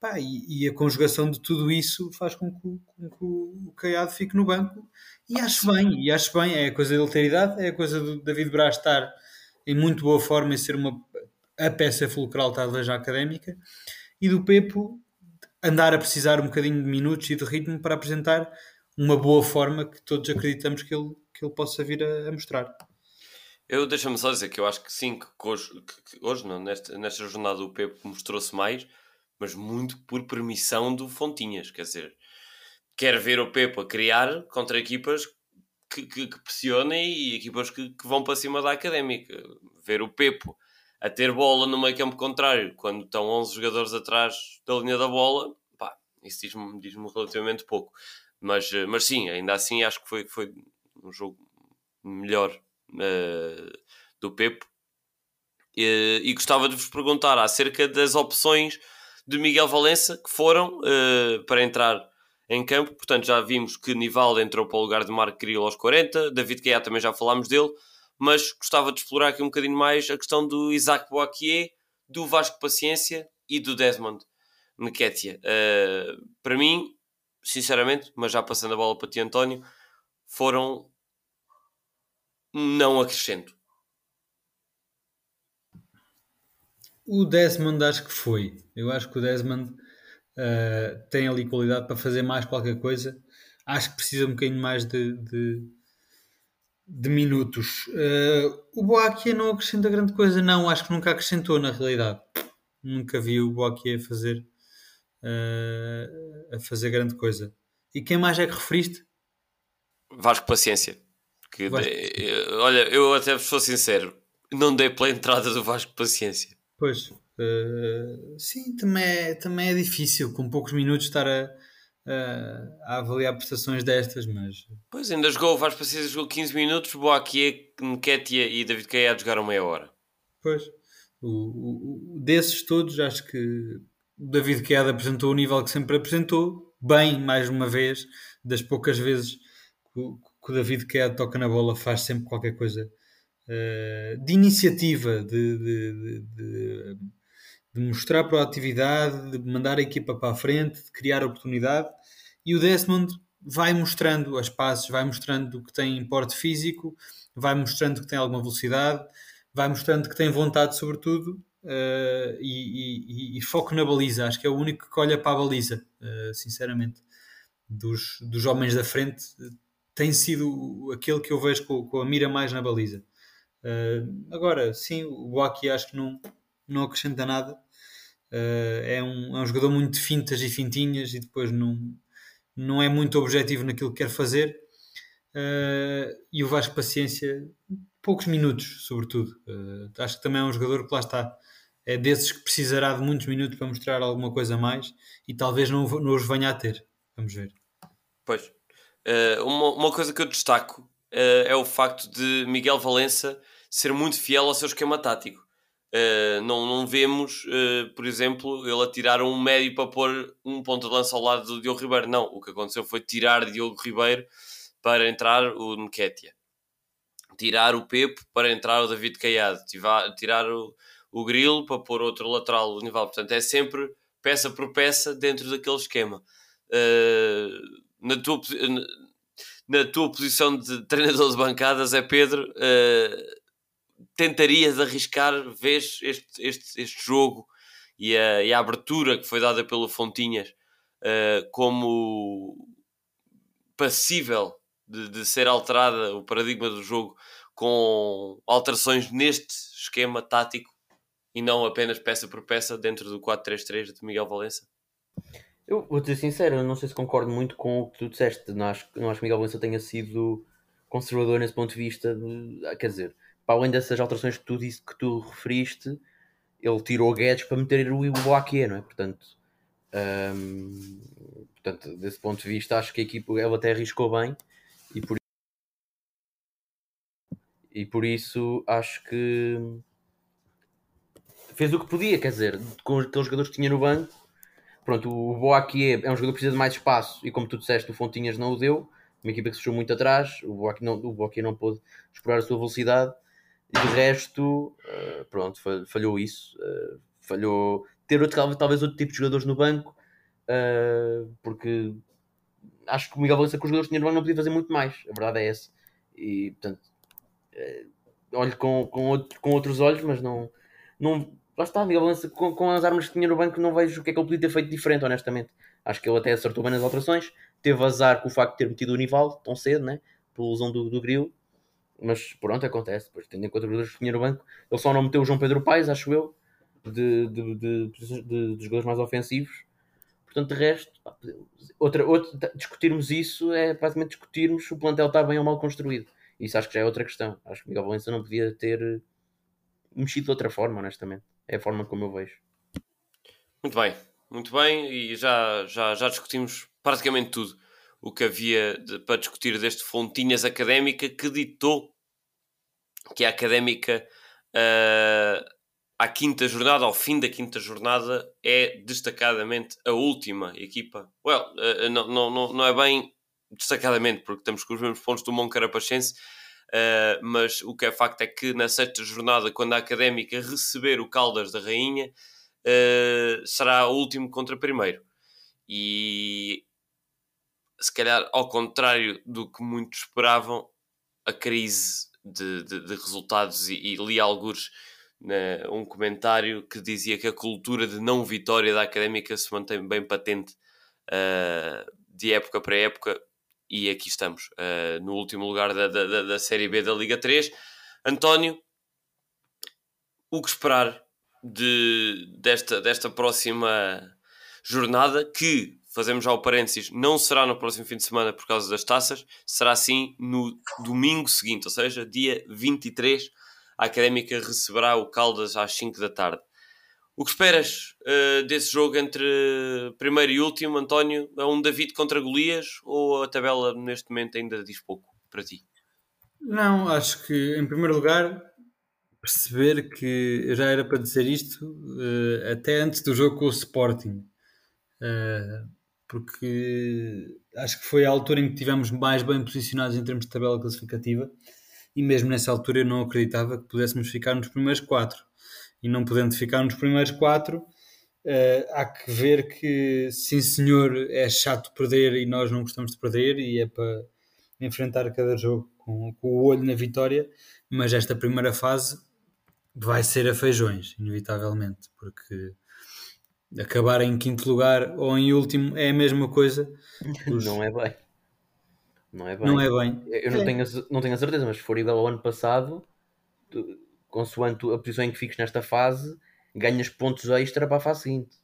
Pá, e, e, a conjugação de tudo isso faz com que, com que, o Caiado fique no banco e acho bem, e acho bem, é a coisa da alteridade, é a coisa do David Braz estar em muito boa forma e ser uma a peça fulcral talvez já académica e do Pepo andar a precisar um bocadinho de minutos e de ritmo para apresentar uma boa forma que todos acreditamos que ele, que ele possa vir a, a mostrar. Eu deixa-me só dizer que eu acho que sim, que hoje, que hoje não, nesta, nesta jornada o Pepo mostrou-se mais, mas muito por permissão do Fontinhas. Quer dizer, quer ver o Pepo a criar contra equipas que, que, que pressionem e equipas que, que, vão para cima da académica. Ver o Pepo a ter bola no meio campo contrário quando estão 11 jogadores atrás da linha da bola, pá, isso diz-me diz relativamente pouco. Mas, mas sim, ainda assim acho que foi, foi um jogo melhor uh, do Pepo. E, e gostava de vos perguntar acerca das opções de Miguel Valença, que foram uh, para entrar em campo. Portanto, já vimos que Nivaldo entrou para o lugar de Marco Grilo aos 40, David Guiá também já falámos dele, mas gostava de explorar aqui um bocadinho mais a questão do Isaac Boaquier, do Vasco Paciência e do Desmond Nketiah. Uh, para mim, sinceramente, mas já passando a bola para ti, António, foram não acrescento. O Desmond acho que foi. Eu acho que o Desmond uh, tem ali qualidade para fazer mais qualquer coisa. Acho que precisa um bocadinho mais de, de, de minutos. Uh, o Boakia não acrescenta grande coisa, não. Acho que nunca acrescentou na realidade. Nunca vi o Boakia fazer, uh, a fazer grande coisa. E quem mais é que referiste? Vasco Paciência. Vasco. De, olha, eu até vos sou sincero, não dei pela entrada do Vasco Paciência. Pois, uh, sim, também é, também é difícil com poucos minutos estar a, a, a avaliar prestações destas, mas... Pois, ainda jogou, Vasco Paciência jogou 15 minutos, Boakie, Nketiah e David Caia jogaram meia hora. Pois, o, o, desses todos, acho que o David Caia apresentou o nível que sempre apresentou, bem, mais uma vez, das poucas vezes que o, David Caia toca na bola, faz sempre qualquer coisa eh, de iniciativa, de, de, de, de mostrar proatividade, de mandar a equipa para a frente, de criar oportunidade. E o Desmond vai mostrando as passes, vai mostrando que tem porte físico, vai mostrando que tem alguma velocidade, vai mostrando que tem vontade, sobretudo, uh, e, e, e, foco na baliza. Acho que é o único que olha para a baliza, uh, sinceramente. Dos, dos homens da frente, tem sido aquele que eu vejo com, com a mira mais na baliza. Uh, agora, sim, o Boaki acho que não, não acrescenta nada. é, um, é um jogador muito de fintas e fintinhas e depois não, não é muito objetivo naquilo que quer fazer. e o Vasco Paciência, poucos minutos, sobretudo. acho que também é um jogador que lá está é desses que precisará de muitos minutos para mostrar alguma coisa a mais e talvez não, não os venha a ter. Vamos ver. Pois. Uh, uma, uma coisa que eu destaco uh, é o facto de Miguel Valença ser muito fiel ao seu esquema tático. Uh, não, não vemos, por exemplo, ele a tirar um médio para pôr um ponto de lança ao lado do Diogo Ribeiro. Não, o que aconteceu foi tirar Diogo Ribeiro para entrar o Nketiah. Tirar o Pepe para entrar o David Caiado. Tirar o, o Grilo para pôr outro lateral, o Nival. Portanto, é sempre peça por peça dentro daquele esquema. Uh, na, tua, na tua posição de treinador de bancadas, é Pedro, uh, tentarias arriscar, vês este, este, este jogo e a, e a abertura que foi dada pelo Fontinhas uh, como passível de, de ser alterada o paradigma do jogo com alterações neste esquema tático e não apenas peça por peça dentro do 4-3-3 de Miguel Valença? Eu vou ser sincero, não sei se concordo muito com o que tu disseste. Não acho, não acho que Miguel Valença tenha sido conservador nesse ponto de vista. De, ah, quer dizer, para além dessas alterações que tu, disse, que tu referiste, ele tirou Guedes para meter o Ibuaque, não é? Portanto, hum, portanto, desse ponto de vista, acho que a equipa ele até arriscou bem e por, e por isso acho que fez o que podia, quer dizer, com aqueles jogadores que tinha no banco. Pronto, o Boakie é um jogador que precisa de mais espaço e, como tu disseste, o Fontinhas não o deu. Uma equipa que se fechou muito atrás, o Boakie não, o não pôde explorar a sua velocidade. E de resto, uh, pronto, falhou isso. Uh, falhou ter outro, talvez outro tipo de jogadores no banco, uh, porque acho que o Miguel Valença com os jogadores que tinha no banco não podia fazer muito mais. A verdade é essa. E, portanto, olho com, com, outro, com outros olhos, mas não, não, lá está, Miguel Valença, com, com, as armas que tinha no banco, não vejo o que é que ele podia ter feito diferente, honestamente. Acho que ele até acertou bem nas alterações. Teve azar com o facto de ter metido o Nival tão cedo, né? Pela ilusão do, do grill. Mas pronto, acontece. Depois, tendo em conta os jogadores que tinha no banco, ele só não meteu o João Pedro Paes, acho eu, de, de, de, de, de jogadores mais ofensivos. Portanto, de resto, outra, outra, discutirmos isso é praticamente discutirmos se o plantel está bem ou mal construído. Isso acho que já é outra questão. Acho que Miguel Valença não podia ter mexido de outra forma, honestamente. É a forma como eu vejo. Muito bem, muito bem, e já, já, já discutimos praticamente tudo o que havia de, para discutir deste Fontinhas Académica que ditou que a Académica uh, à quinta jornada, ao fim da quinta jornada, é destacadamente a última equipa. Well, uh, não, não, não é bem destacadamente, porque estamos com os mesmos pontos do Moncarapachense, Uh, mas o que é facto é que na sexta jornada, quando a Académica receber o Caldas da Rainha, uh, será o último contra primeiro. E se calhar, ao contrário do que muitos esperavam, a crise de, de, de resultados, e, e li alguns né, um comentário que dizia que a cultura de não vitória da Académica se mantém bem patente uh, de época para época, e aqui estamos, uh, no último lugar da, da, da, Série B da Liga 3. António, o que esperar de, desta, desta próxima jornada, que, fazemos já o parênteses, não será no próximo fim de semana por causa das taças, será sim no domingo seguinte, ou seja, dia 23, a Académica receberá o Caldas às 5 da tarde. O que esperas uh, desse jogo entre primeiro e último, António? É um David contra Golias ou a tabela neste momento ainda diz pouco para ti? Não, acho que em primeiro lugar perceber que já era para dizer isto uh, até antes do jogo com o Sporting. Uh, porque acho que foi a altura em que tivemos mais bem posicionados em termos de tabela classificativa e mesmo nessa altura eu não acreditava que pudéssemos ficar nos primeiros quatro e não podendo ficar nos primeiros quatro, uh, há que ver que, sim senhor, é chato perder e nós não gostamos de perder e é para enfrentar cada jogo com, com o olho na vitória, mas esta primeira fase vai ser a feijões, inevitavelmente, porque acabar em quinto lugar ou em último é a mesma coisa. Não é bem. Não é bem. Não é bem. Eu não, é. Tenho, não tenho a certeza, mas se for igual ao ano passado, tu, consoante a posição em que fiques nesta fase, ganhas pontos extra para a fase seguinte.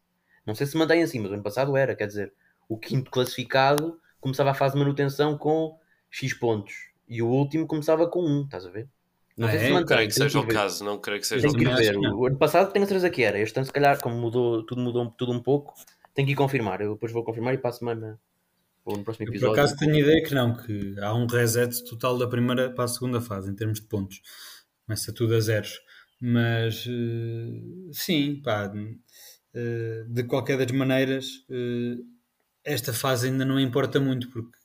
Não sei se mantém assim, mas o ano passado era, quer dizer, o quinto classificado começava a fase de manutenção com X pontos e o último começava com 1, estás a ver? Não, sei é, se mantém, creio que seja o caso, não creio que seja o caso. Ver. O ano passado tenho a certeza que era, este ano se calhar, como mudou, tudo mudou tudo um pouco, tenho que ir confirmar. Eu depois vou confirmar e para a semana ou no próximo episódio. Eu, por acaso tenho ideia que não, que há um reset total da primeira para a segunda fase em termos de pontos. Começa tudo a zeros. Mas uh, sim, pá, uh, de qualquer das maneiras, uh, esta fase ainda não importa muito, porque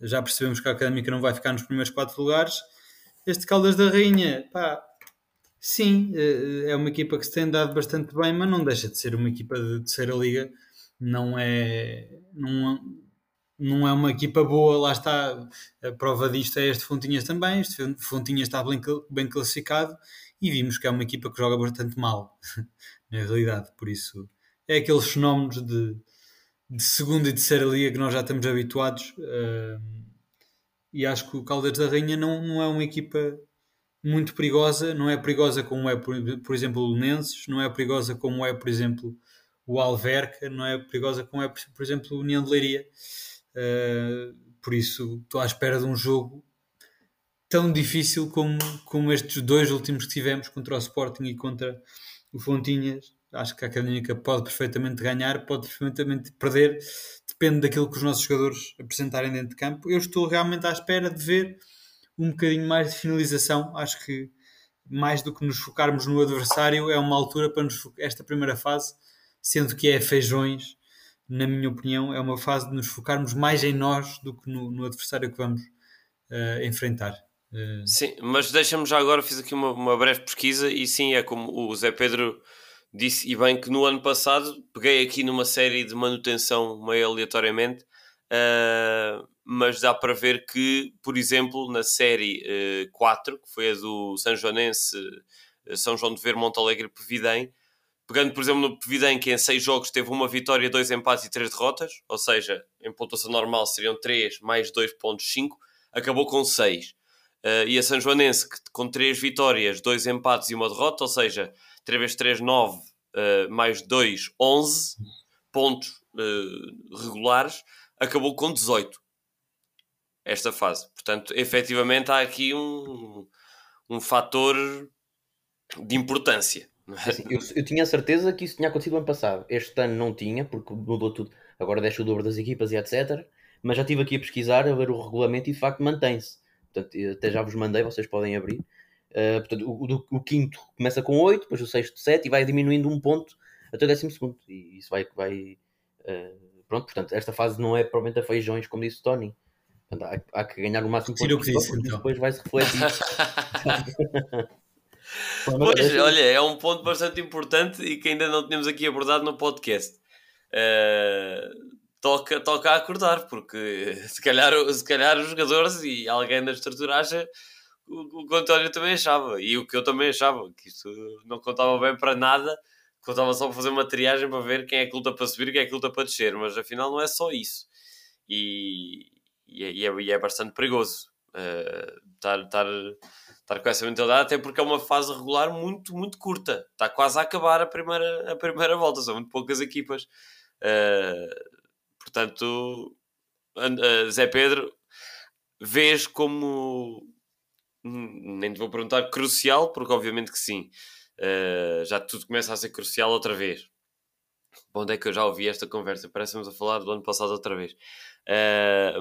já percebemos que a Académica não vai ficar nos primeiros quatro lugares. Este Caldas da Rainha, pá, sim, é uma equipa que se tem dado bastante bem, mas não deixa de ser uma equipa de terceira liga. Não é, não, não é uma equipa boa, lá está. A prova disto é este Fontinhas também. Este Fontinhas está bem, bem classificado e vimos que é uma equipa que joga bastante mal, na realidade. Por isso, é aqueles fenómenos de, de segunda e terceira liga que nós já estamos habituados. Uh, e acho que o Caldas da Rainha não, não é uma equipa muito perigosa, não é perigosa como é, por, por exemplo, o Lenenses, não é perigosa como é, por exemplo, o Alverca, não é perigosa como é, por exemplo, o União de Leiria. Uh, por isso, estou à espera de um jogo tão difícil como, como estes dois últimos que tivemos contra o Sporting e contra o Fontinhas. Acho que a Académica pode perfeitamente ganhar, pode perfeitamente perder, depende daquilo que os nossos jogadores apresentarem dentro de campo. Eu estou realmente à espera de ver um bocadinho mais de finalização. Acho que mais do que nos focarmos no adversário, é uma altura para nos esta primeira fase, sendo que é feijões, na minha opinião, é uma fase de nos focarmos mais em nós do que no, no adversário que vamos uh, enfrentar. Eh, sim, mas deixa-me já agora, fiz aqui uma, uma, breve pesquisa e sim, é como o Zé Pedro disse, e bem que no ano passado peguei aqui numa série de manutenção meio aleatoriamente, uh, mas dá para ver que, por exemplo, na série uh, 4, que foi a do São Joanense, São João de Ver, Montalegre, Pevidem, pegando, por exemplo, no Pevidem, que em 6 jogos teve uma vitória, 2 empates e 3 derrotas, ou seja, em pontuação normal seriam 3 mais 2.5, acabou com 6. Uh, e a São Joanense, que, com 3 vitórias, 2 empates e uma derrota, ou seja, 3 vezes 3, 9, uh, mais 2, 11 pontos uh, regulares, acabou com 18 esta fase. Portanto, efetivamente há aqui um, um fator de importância. Assim, eu, eu, tinha a certeza que isso tinha acontecido no ano passado. Este ano não tinha, porque mudou tudo. Agora deixa o dobro das equipas e etc. Mas já estive aqui a pesquisar, a ver o regulamento e de facto mantém-se. Portanto, até já vos mandei, vocês podem abrir. Uh, portanto, o, o, o, quinto começa com 8, depois o sexto 7 e vai diminuindo um ponto até o décimo segundo. E isso vai. vai uh, pronto, portanto, esta fase não é provavelmente a feijões, como disse o Tony. Portanto, há, há, que ganhar o máximo de pontos, disse, então. depois vai se refletir. pois, olha, é um ponto bastante importante e que ainda não tínhamos aqui abordado no podcast. Uh, toca, toca a acordar, porque se calhar, se calhar os jogadores e alguém da estrutura acha o, que o António também achava e o que eu também achava, que isto não contava bem para nada, contava só para fazer uma triagem para ver quem é que luta para subir e quem é que luta para descer, mas afinal não é só isso. E, e, é, e é, é bastante perigoso uh, estar, estar, estar com essa mentalidade, até porque é uma fase regular muito, muito curta. Está quase a acabar a primeira, a primeira volta, são muito poucas equipas. Uh, Portanto, uh, Zé Pedro, vês como. Hum, nem te vou perguntar crucial, porque obviamente que sim. Uh, já tudo começa a ser crucial outra vez. Onde é que eu já ouvi esta conversa? Parece-nos a falar do ano passado outra vez.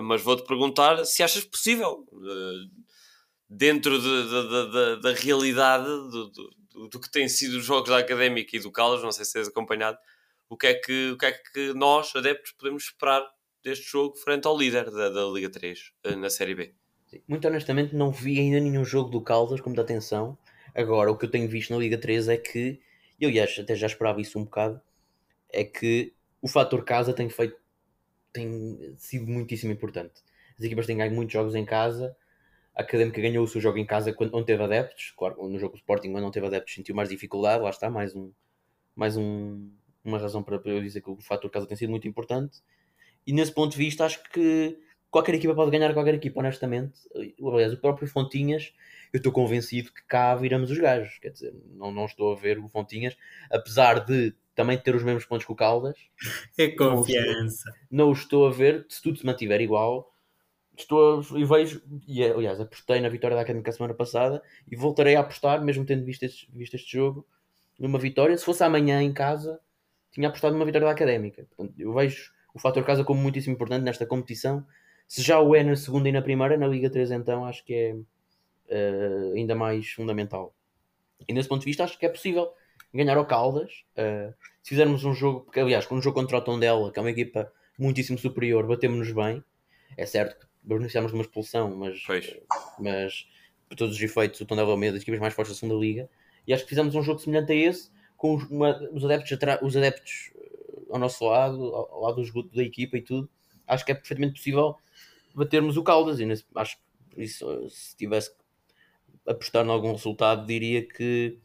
Mas vou-te perguntar se achas possível, dentro de, de, de, da realidade do, do, do, que têm sido os jogos da Académica e do Caldas, não sei se tens acompanhado, o que é que, o que, é que nós, adeptos, podemos esperar deste jogo frente ao líder da, da Liga 3 eh, na Série B. Muito honestamente, não vi ainda nenhum jogo do Caldas com muita atenção. Agora, o que eu tenho visto na Liga 3 é que, eu até já esperava isso um bocado, é que o fator casa tem feito, tem sido muitíssimo importante. As equipas têm ganho muitos jogos em casa, a Académica ganhou o seu jogo em casa quando não teve adeptos, claro, no jogo do Sporting quando não teve adeptos sentiu mais dificuldade, lá está, mais, um, mais um, uma razão para, eu dizer que o fator casa tem sido muito importante. E nesse ponto de vista, acho que qualquer equipa pode ganhar qualquer equipa, honestamente. Aliás, o próprio Fontinhas, eu estou convencido que cá viramos os gajos. Quer dizer, não, não estou a ver o Fontinhas, apesar de também ter os mesmos pontos que o Caldas. É confiança. Não, não o estou a ver, se tudo se mantiver igual. Estou e vejo, e aliás, apostei na vitória da Académica semana passada e voltarei a apostar, mesmo tendo visto este, visto este jogo, numa vitória. Se fosse amanhã em casa, tinha apostado numa vitória da Académica. Portanto, eu vejo o fator casa como muitíssimo importante nesta competição se já o é na segunda e na primeira, na Liga 3 então acho que é uh, ainda mais fundamental. E nesse ponto de vista acho que é possível ganhar ao Caldas. Uh, se fizermos um jogo, porque aliás, com um jogo contra o Tondela, que é uma equipa muitíssimo superior, batemos-nos bem. É certo que beneficiamos de uma expulsão, mas, mas por todos os efeitos, o Tondela é uma das equipas mais fortes da segunda Liga. E acho que fizemos um jogo semelhante a esse, com uma, os, adeptos os adeptos ao nosso lado, ao, ao lado da equipa e tudo. Acho que é perfeitamente possível batermos o Caldas. E nesse, acho que isso, se tivesse que apostar em algum resultado, diria que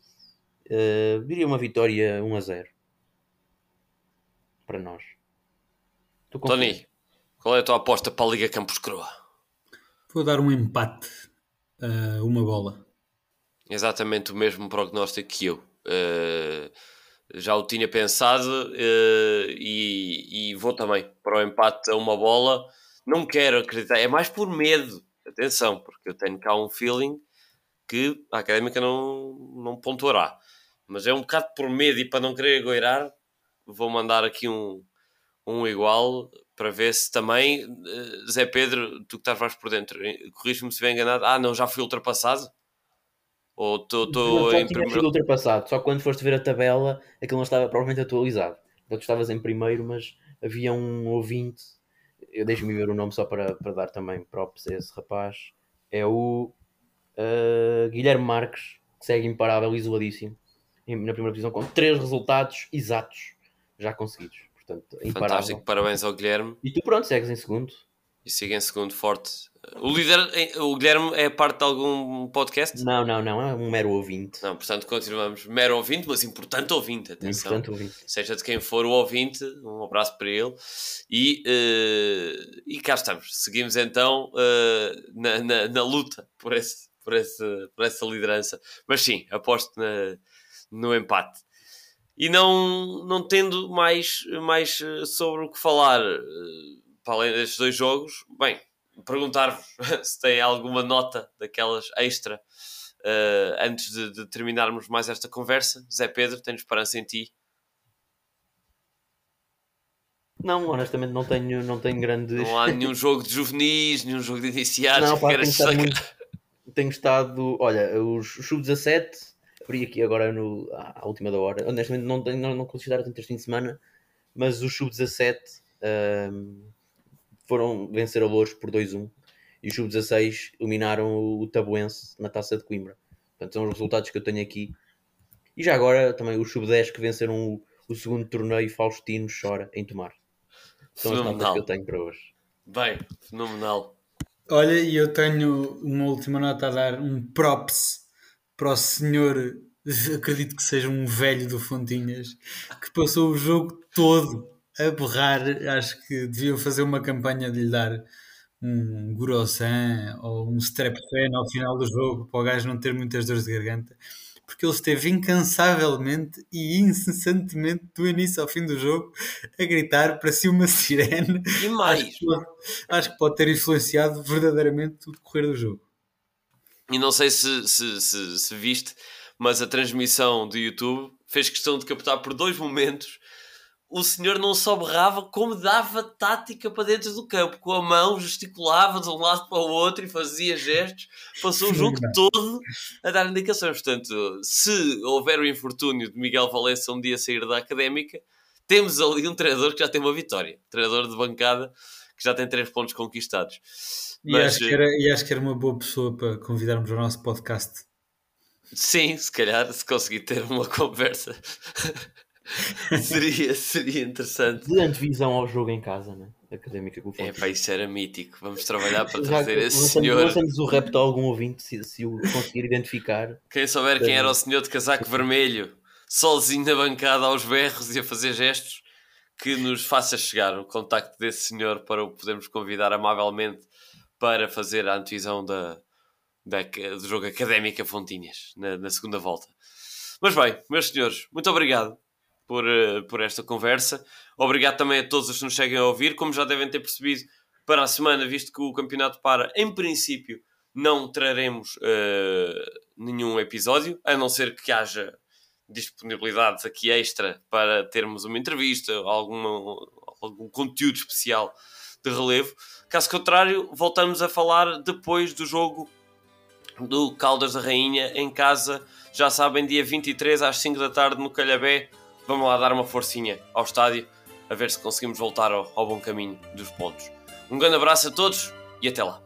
uh, diria uma vitória 1 a 0 para nós. Tony, qual é a tua aposta para a Liga Campos Croa? Vou dar um empate, uh, uma bola. Exatamente o mesmo prognóstico que eu. Uh, já o tinha pensado uh, e, e, vou também para o empate a uma bola não quero acreditar, é mais por medo. Atenção, porque eu tenho cá um feeling que a académica não, não pontuará. Mas é um bocado por medo e para não querer goirar, vou mandar aqui um, um igual para ver se também, uh, Zé Pedro, tu que estás mais por dentro, corrijo-me se bem enganado. Ah, não, já fui ultrapassado? Ou estou em primeiro? ultrapassado, só quando foste ver a tabela aquilo não estava provavelmente atualizado. Então tu estavas em primeiro, mas havia um ouvinte eu deixo-me ver o nome só para, para dar também props a esse rapaz. É o uh, Guilherme Marques, que segue imparável, isoladíssimo, na primeira divisão, com três resultados exatos já conseguidos. Portanto, imparável. Fantástico, parabéns ao Guilherme. E tu, pronto, segues em segundo. E siga em segundo, forte. O líder, o Guilherme é parte de algum podcast? Não, não, não, é um mero ouvinte. Não, portanto continuamos mero ouvinte, mas importante ouvinte, atenção. Importante ouvinte. Seja de quem for o ouvinte, um abraço para ele. E, uh, e cá estamos, seguimos então uh, na, na, na, luta por, esse, por, esse, por essa liderança. Mas sim, aposto na, no empate. E não, não tendo mais, mais eh, sobre o que falar, para além destes dois jogos, bem, perguntar-vos se tem alguma nota daquelas extra uh, antes de, de, terminarmos mais esta conversa. Zé Pedro, tenho esperança em ti. Não, honestamente não tenho, não tenho grandes. Não há nenhum jogo de juvenis, nenhum jogo de iniciados. Não, pá, tenho, estado muito... tenho estado. Olha, os Sub-17, abri aqui agora no, à última da hora. Honestamente não, não, não considero tanto este fim de semana, mas os Sub-17. Um foram vencer a Louros por 2-1 e os sub-16 eliminaram o Tabuense na Taça de Coimbra. Portanto, são os resultados que eu tenho aqui. E já agora também os sub-10 que venceram o, o, segundo torneio Faustino chora em Tomar. São fenomenal. as notas que eu tenho para hoje. Bem, fenomenal. Olha, e eu tenho uma última nota a dar, um props para o senhor, acredito que seja um velho do Fontinhas, que passou o jogo todo a berrar, acho que deviam fazer uma campanha de lhe dar um Gurosan ou um Strepfen ao final do jogo para o gajo não ter muitas dores de garganta porque ele esteve incansavelmente e incessantemente do início ao fim do jogo a gritar para si uma sirene. E mais? Acho que, pode, acho que pode ter influenciado verdadeiramente o decorrer do jogo. E não sei se, se, se, se viste, mas a transmissão do YouTube fez questão de captar por dois momentos o senhor não só berrava, como dava tática para dentro do campo, com a mão, gesticulava de um lado para o outro e fazia gestos, passou o jogo todo a dar indicações. Portanto, se houver o infortúnio de Miguel Valença um dia sair da académica, temos ali um treinador que já tem uma vitória, treinador de bancada que já tem três pontos conquistados. E, acho, que era, e acho que era uma boa pessoa para convidarmos ao nosso podcast. Sim, se calhar, se conseguir ter uma conversa, seria, seria interessante. De antevisão ao jogo em casa, né? Académica com o É pá, isso era mítico. Vamos trabalhar para Já trazer esse lançamos- senhor. Lançamos o repto a algum ouvinte se, se o conseguir identificar. Quem souber quem era o senhor de casaco vermelho, sozinho na bancada aos berros e a fazer gestos, que nos faça chegar o contacto desse senhor para o podermos convidar amavelmente para fazer a antevisão da, da- do jogo Académica Fontinhas na, na segunda volta. Mas bem, meus senhores, muito obrigado por, eh, por esta conversa. Obrigado também a todos os que nos seguem a ouvir. Como já devem ter percebido, para a semana, visto que o campeonato para, em princípio, não traremos eh, nenhum episódio, a não ser que haja disponibilidades aqui extra para termos uma entrevista, algum conteúdo especial de relevo. Caso contrário, voltamos a falar depois do jogo do Caldas da Rainha em casa. Já sabem, dia 23 às 5 da tarde no Calhabé. Vamos lá dar uma forcinha ao estádio a ver se conseguimos voltar ao, ao bom caminho dos pontos. Um grande abraço a todos e até lá.